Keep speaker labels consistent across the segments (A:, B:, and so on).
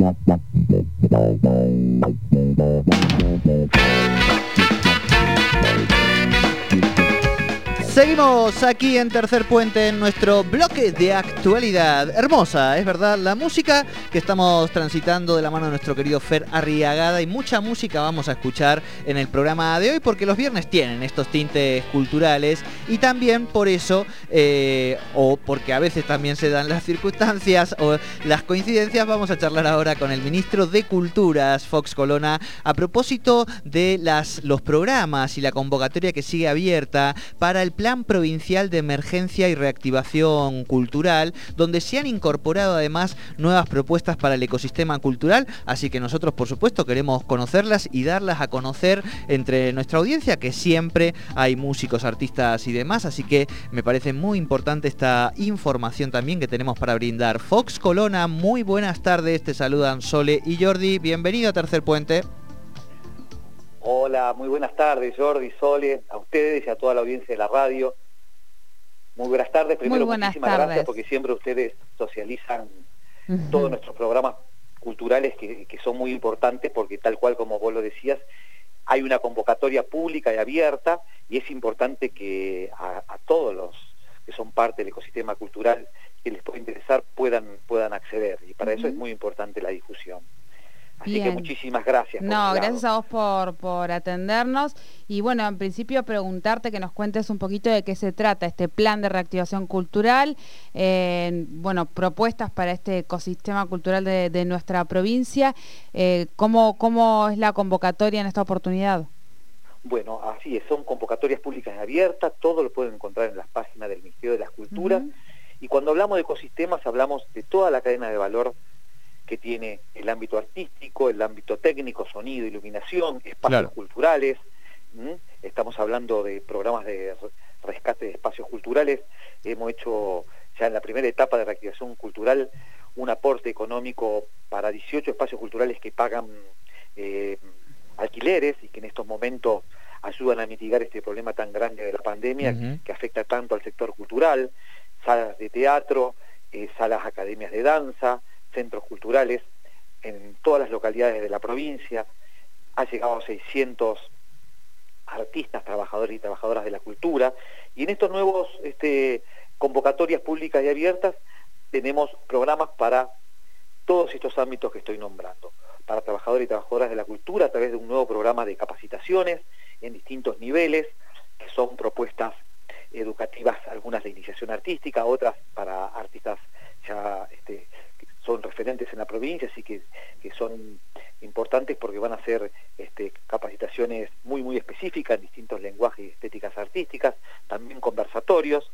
A: Thank you. Seguimos aquí en Tercer Puente en nuestro bloque de actualidad. Hermosa, es verdad, la música que estamos transitando de la mano de nuestro querido Fer Arriagada y mucha música vamos a escuchar en el programa de hoy porque los viernes tienen estos tintes culturales y también por eso, eh, o porque a veces también se dan las circunstancias o las coincidencias, vamos a charlar ahora con el ministro de Culturas, Fox Colona, a propósito de las, los programas y la convocatoria que sigue abierta para el Plan Provincial de Emergencia y Reactivación Cultural, donde se han incorporado además nuevas propuestas para el ecosistema cultural, así que nosotros por supuesto queremos conocerlas y darlas a conocer entre nuestra audiencia, que siempre hay músicos, artistas y demás, así que me parece muy importante esta información también que tenemos para brindar. Fox Colona, muy buenas tardes, te saludan Sole y Jordi, bienvenido a Tercer Puente.
B: Hola, muy buenas tardes, Jordi, Sole, a ustedes y a toda la audiencia de la radio. Muy buenas tardes. Primero, muchísimas gracias porque siempre ustedes socializan todos nuestros programas culturales que, son muy importantes porque tal cual como vos lo decías, hay una convocatoria pública y abierta y es importante que a, todos los que son parte del ecosistema cultural que les pueda interesar puedan, puedan acceder y para eso es muy importante la difusión. Así que muchísimas gracias.
C: No, gracias a vos por, por atendernos. Y bueno, en principio preguntarte que nos cuentes un poquito de qué se trata este plan de reactivación cultural, eh, bueno, propuestas para este ecosistema cultural de, nuestra provincia. Eh, ¿cómo, ¿Cómo es la convocatoria en esta oportunidad?
B: Bueno, así es, son convocatorias públicas abiertas, todo lo pueden encontrar en las páginas del Ministerio de las Culturas. Y cuando hablamos de ecosistemas, hablamos de toda la cadena de valor tiene el ámbito artístico, el ámbito técnico, sonido, iluminación, espacios culturales. Estamos hablando de programas de rescate de espacios culturales. Hemos hecho ya en la primera etapa de reactivación cultural un aporte económico para 18 espacios culturales que pagan eh, alquileres y que en estos momentos ayudan a mitigar este problema tan grande de la pandemia que afecta tanto al sector cultural, salas de teatro, eh, salas academias de danza, centros culturales en todas las localidades de la provincia, ha llegado a 600 artistas, trabajadores y trabajadoras de la cultura, y en estos nuevos este, convocatorias públicas y abiertas tenemos programas para todos estos ámbitos que estoy nombrando, para trabajadores y trabajadoras de la cultura a través de un nuevo programa de capacitaciones en distintos niveles, que son propuestas educativas, algunas de iniciación artística, otras para artistas ya este, son referentes en la provincia, así que, que son importantes porque van a ser este, capacitaciones muy, muy específicas en distintos lenguajes y estéticas artísticas, también conversatorios.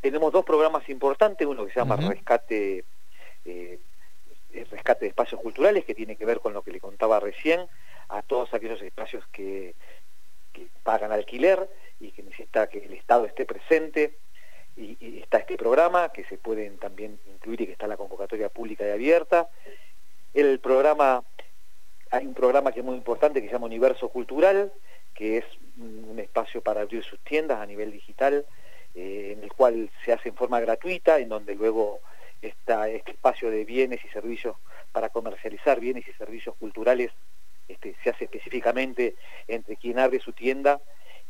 B: Tenemos dos programas importantes, uno que se llama Rescate, eh, Rescate de Espacios Culturales, que tiene que ver con lo que le contaba recién, a todos aquellos espacios que, que pagan alquiler y que necesita que el Estado esté presente y, está este programa que se pueden también incluir y que está la convocatoria pública y abierta. El programa, hay un programa que es muy importante que se llama Universo Cultural, que es un espacio para abrir sus tiendas a nivel digital, eh, en el cual se hace en forma gratuita, en donde luego está este espacio de bienes y servicios para comercializar bienes y servicios culturales este, se hace específicamente entre quien abre su tienda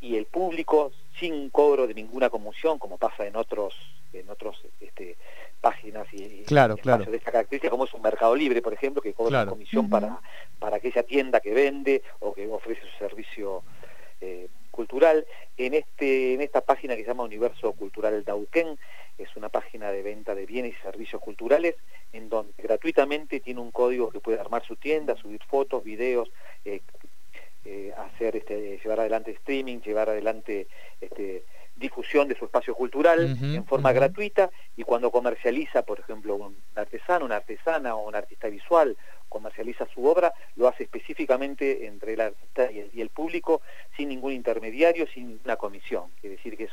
B: y el público sin cobro de ninguna comisión como pasa en otros en otros este, páginas y,
A: claro, claro.
B: de esta característica como es un mercado libre por ejemplo que cobra una comisión para para aquella tienda que vende o que ofrece su servicio eh, cultural. En este en esta página que se llama Universo Cultural Dauquén es una página de venta de bienes y servicios culturales en donde gratuitamente tiene un código que puede armar su tienda subir fotos videos eh, hacer este, llevar adelante streaming, llevar adelante este, difusión de su espacio cultural en forma gratuita y cuando comercializa, por ejemplo, un artesano, una artesana o un artista visual, comercializa su obra, lo hace específicamente entre el artista y el, público sin ningún intermediario, sin ninguna comisión. Quiere decir que es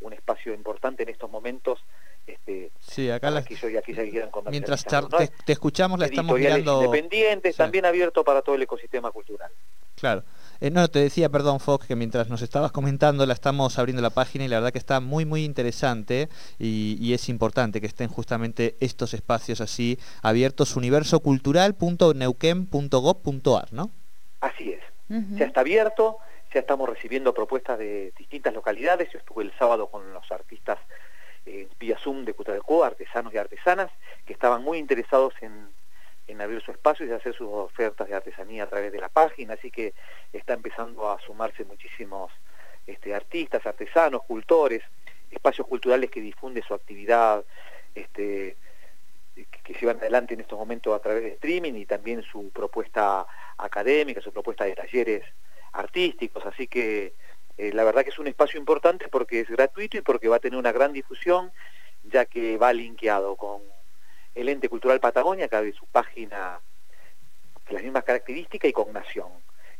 B: un, espacio importante en estos momentos este,
A: sí, acá
B: la... que quieran
A: Mientras te, escuchamos, la estamos mirando...
B: independientes, también abierto para todo el ecosistema cultural.
A: Claro. Eh, no, te decía, perdón, Fox, que mientras nos estabas comentando, la estamos abriendo la página y la verdad que está muy, muy interesante y, es importante que estén justamente estos espacios así abiertos, universocultural.neuquén.gov.ar, ¿no?
B: Así es. Ya está abierto, ya estamos recibiendo propuestas de distintas localidades. Yo estuve el sábado con los artistas eh, vía Zoom de Cutralcó, artesanos y artesanas, que estaban muy interesados en en abrir su espacio y hacer sus ofertas de artesanía a través de la página, así que está empezando a sumarse muchísimos este, artistas, artesanos, cultores, espacios culturales que difunden su actividad, este, que, se llevan adelante en estos momentos a través de streaming y también su propuesta académica, su propuesta de talleres artísticos, así que eh, la verdad que es un espacio importante porque es gratuito y porque va a tener una gran difusión, ya que va linkeado con el ente cultural Patagonia, abre su página de las mismas características y con nación.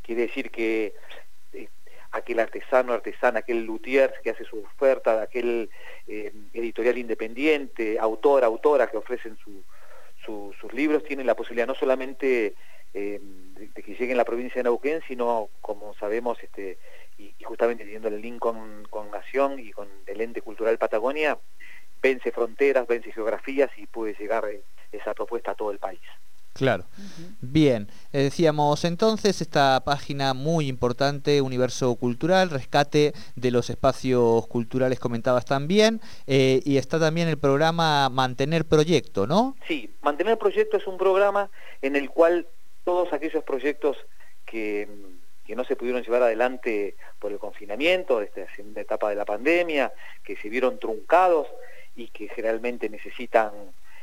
B: Quiere decir que eh, aquel artesano, artesana, aquel luthier que hace su oferta, aquel eh, editorial independiente, autor, autora que ofrecen sus libros, tienen la posibilidad no solamente eh, de, que lleguen a la provincia de Neuquén, sino, como sabemos, este, y, justamente teniendo el link con, con Nación y con el ente cultural Patagonia, vence fronteras, vence geografías y puede llegar eh, esa propuesta a todo el país.
A: Claro. Bien, eh, decíamos entonces esta página muy importante, Universo Cultural, rescate de los espacios culturales comentabas también, eh, y está también el programa Mantener Proyecto, ¿no?
B: Sí, Mantener Proyecto es un programa en el cual todos aquellos proyectos que, que no se pudieron llevar adelante por el confinamiento, esta segunda etapa de la pandemia, que se vieron truncados, y que generalmente necesitan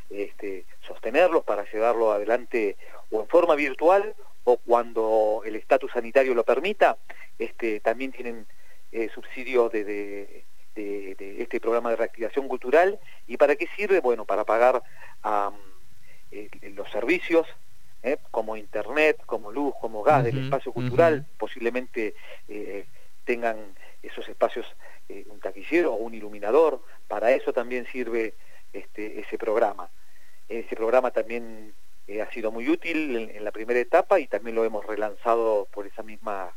B: este, sostenerlos para llevarlo adelante o en forma virtual o cuando el estatus sanitario lo permita, este, también tienen eh, subsidio de, este programa de reactivación cultural. ¿Y para qué sirve? Bueno, para pagar eh, los servicios ¿eh? como internet, como luz, como gas del espacio cultural, posiblemente tengan esos espacios un taquillero o un iluminador, para eso también sirve este, ese programa. Ese programa también eh, ha sido muy útil en, la primera etapa y también lo hemos relanzado por esa misma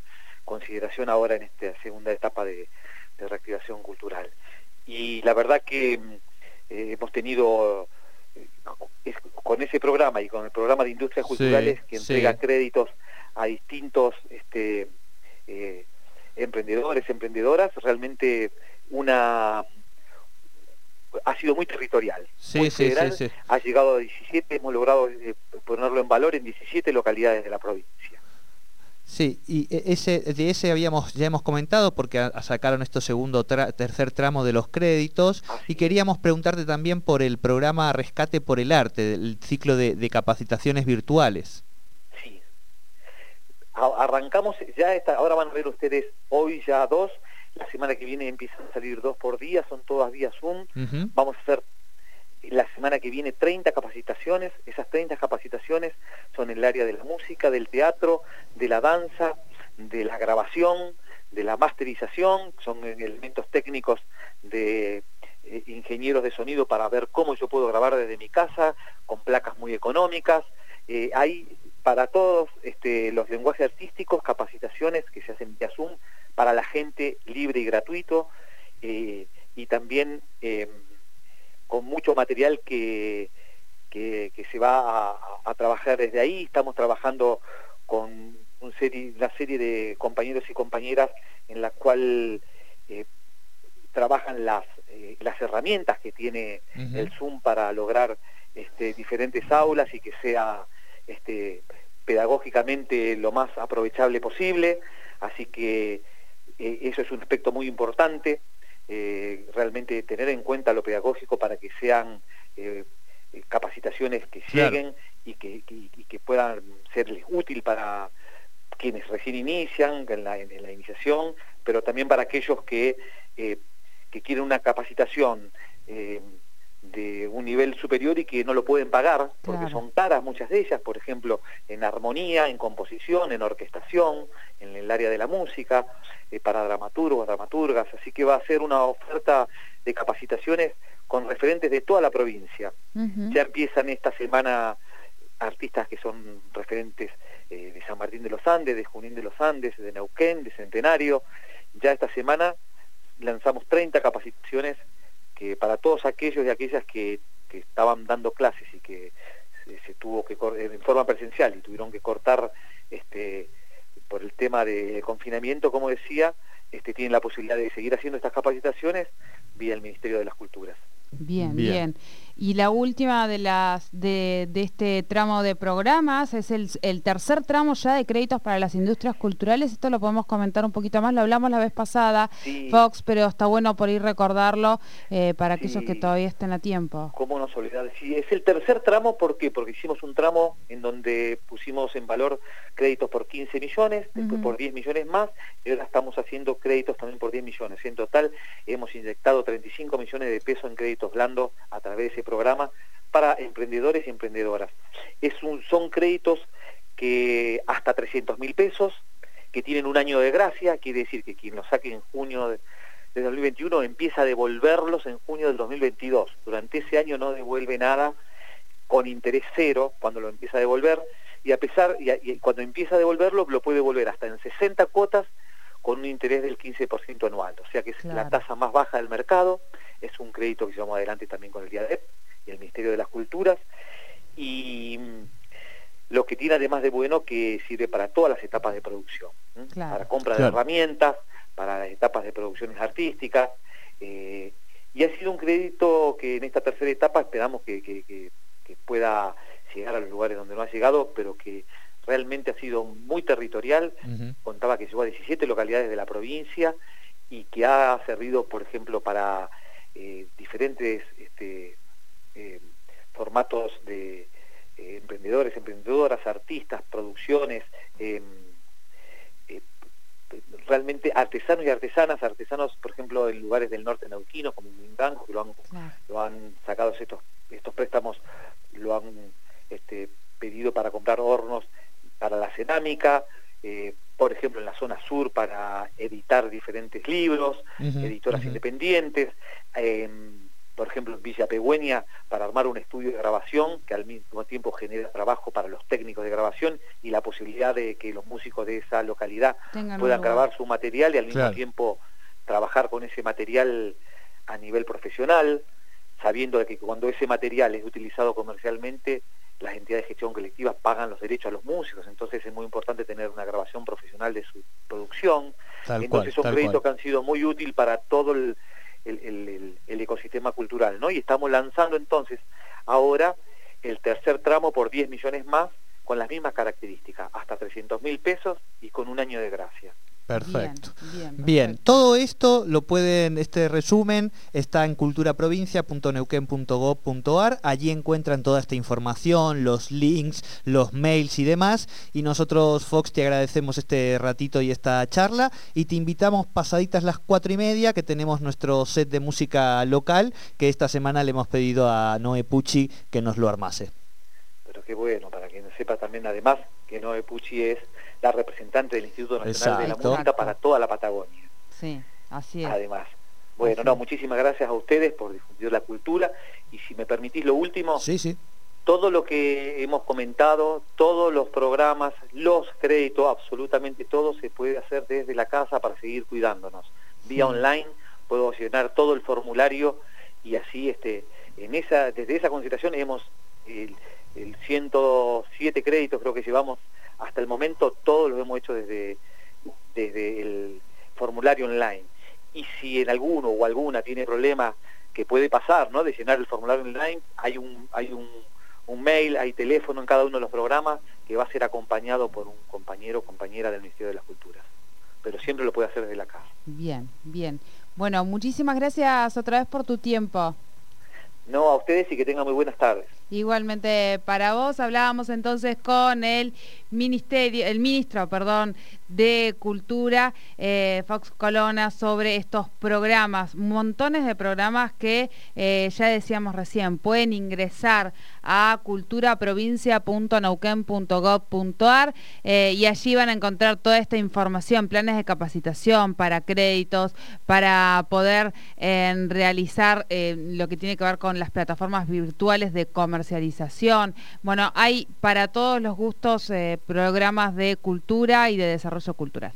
B: consideración ahora en esta segunda etapa de, reactivación cultural. Y la verdad que eh, hemos tenido eh, con ese programa y con el programa de industrias culturales que entrega créditos a distintos este, emprendedores, emprendedoras, realmente una ha sido muy territorial.
A: Sí, sí, sí,
B: Ha llegado a 17, hemos logrado eh, ponerlo en valor en 17 localidades de la provincia.
A: Sí, y e, ese, de ese habíamos ya hemos comentado porque sacaron esto segundo, tercer tramo de los créditos y queríamos preguntarte también por el programa Rescate por el Arte, el ciclo de, de capacitaciones virtuales.
B: Arrancamos, ya está, ahora van a ver ustedes hoy ya dos, la semana que viene empiezan a salir dos por día, son todas vía Zoom. Vamos a hacer la semana que viene 30 capacitaciones. Esas 30 capacitaciones son en el área de la música, del teatro, de la danza, de la grabación, de la masterización. Son elementos técnicos de eh, ingenieros de sonido para ver cómo yo puedo grabar desde mi casa, con placas muy económicas. Eh, hay para todos este, los lenguajes artísticos capacitaciones que se hacen vía Zoom para la gente libre y gratuito eh, y también eh, con mucho material que, que, se va a, trabajar desde ahí. Estamos trabajando con serie, una serie de compañeros y compañeras en la cual eh, trabajan las, las herramientas que tiene el Zoom para lograr este, diferentes aulas y que sea este, pedagógicamente lo más aprovechable posible. Así que eh, eso es un aspecto muy importante, eh, realmente tener en cuenta lo pedagógico para que sean eh, capacitaciones que lleguen y, que, que, puedan serles útil para quienes recién inician en la, en la iniciación, pero también para aquellos que, que quieren una capacitación de un nivel superior y que no lo pueden pagar, porque son caras muchas de ellas, por ejemplo, en armonía, en composición, en orquestación, en el área de la música, eh, para dramaturgos, dramaturgas, así que va a ser una oferta de capacitaciones con referentes de toda la provincia. Ya empiezan esta semana artistas que son referentes eh, de San Martín de los Andes, de Junín de los Andes, de Neuquén, de Centenario. Ya esta semana lanzamos 30 capacitaciones que para todos aquellos y aquellas que, estaban dando clases y que se, tuvo que en forma presencial y tuvieron que cortar este por el tema de confinamiento, como decía, este, tienen la posibilidad de seguir haciendo estas capacitaciones vía el Ministerio de las Culturas.
C: Bien, bien, Y la última de las de, este tramo de programas es el, tercer tramo ya de créditos para las industrias culturales. Esto lo podemos comentar un poquito más, lo hablamos la vez pasada, Fox, pero está bueno por ir recordarlo eh, para aquellos que todavía estén a tiempo.
B: ¿Cómo no olvidar? Sí, es el tercer tramo, ¿por qué? Porque hicimos un tramo en donde pusimos en valor créditos por 15 millones, después por 10 millones más, y ahora estamos haciendo créditos también por 10 millones. En total hemos inyectado 35 millones de pesos en créditos blando a través de ese programa para emprendedores y emprendedoras. Es un, son créditos que hasta 300 mil pesos, que tienen un año de gracia, quiere decir que quien los saque en junio de, 2021 empieza a devolverlos en junio del 2022. Durante ese año no devuelve nada con interés cero cuando lo empieza a devolver y a pesar y, cuando empieza a devolverlo lo puede devolver hasta en 60 cuotas con un interés del 15% anual, o sea que es la tasa más baja del mercado es un crédito que llevamos adelante también con el DIADEP y el Ministerio de las Culturas, y lo que tiene además de bueno que sirve para todas las etapas de producción, para compra de herramientas, para las etapas de producciones artísticas, eh, y ha sido un crédito que en esta tercera etapa esperamos que, pueda llegar a los lugares donde no ha llegado, pero que realmente ha sido muy territorial, contaba que llegó a 17 localidades de la provincia y que ha servido, por ejemplo, para eh, diferentes este, eh, formatos de eh, emprendedores, emprendedoras, artistas, producciones, em, realmente artesanos y artesanas, artesanos, por ejemplo, en lugares del norte nauquino, como Mindango, que lo han, lo han sacado estos, estos préstamos, lo han este, pedido para comprar hornos para la cerámica, por ejemplo, en la zona sur para editar diferentes libros, editoras independientes, em, por ejemplo, en Villa Pegüeña para armar un estudio de grabación que al mismo tiempo genera trabajo para los técnicos de grabación y la posibilidad de que los músicos de esa localidad puedan grabar su material y al mismo tiempo trabajar con ese material a nivel profesional, sabiendo de que cuando ese material es utilizado comercialmente las entidades de gestión colectiva pagan los derechos a los músicos, entonces es muy importante tener una grabación profesional de su producción. entonces son créditos que han sido muy útil para todo el, ecosistema cultural, ¿no? Y estamos lanzando entonces ahora el tercer tramo por 10 millones más con las mismas características, hasta 300 mil pesos y con un año de gracia.
A: Perfecto. Bien, todo esto lo pueden, este resumen está en culturaprovincia.neuquén.gov.ar. Allí encuentran toda esta información, los links, los mails y demás. Y nosotros, Fox, te agradecemos este ratito y esta charla. Y te invitamos pasaditas las cuatro y media, que tenemos nuestro set de música local, que esta semana le hemos pedido a Noé Pucci que nos lo armase.
B: Pero qué bueno, para que sepa también además que Noé Pucci es la representante del Instituto Nacional de la Música para toda la Patagonia.
C: Sí, así es.
B: Además. Bueno, no, muchísimas gracias a ustedes por difundir la cultura y si me permitís lo último,
A: sí, sí.
B: todo lo que hemos comentado, todos los programas, los créditos, absolutamente todo se puede hacer desde la casa para seguir cuidándonos. Vía online puedo llenar todo el formulario y así este en esa desde esa consideración hemos el, el 107 créditos creo que llevamos hasta el momento todo lo hemos hecho desde, desde el formulario online. Y si en alguno o alguna tiene problema que puede pasar, ¿no? De llenar el formulario online, hay un, hay un, un mail, hay teléfono en cada uno de los programas que va a ser acompañado por un compañero o compañera del Ministerio de las Culturas. Pero siempre lo puede hacer desde la casa.
C: Bien, bien. Bueno, muchísimas gracias otra vez por tu tiempo.
B: No, a ustedes y que tengan muy buenas tardes.
C: Igualmente para vos, hablábamos entonces con el ministerio, el ministro, perdón, de Cultura, eh, Fox Colona, sobre estos programas, montones de programas que eh, ya decíamos recién, pueden ingresar a culturaprovincia.nauquén.gov.ar eh, y allí van a encontrar toda esta información, planes de capacitación para créditos, para poder realizar lo que tiene que ver con las plataformas virtuales de comercio comercialización. Bueno, hay para todos los gustos eh, programas de cultura y de desarrollo cultural.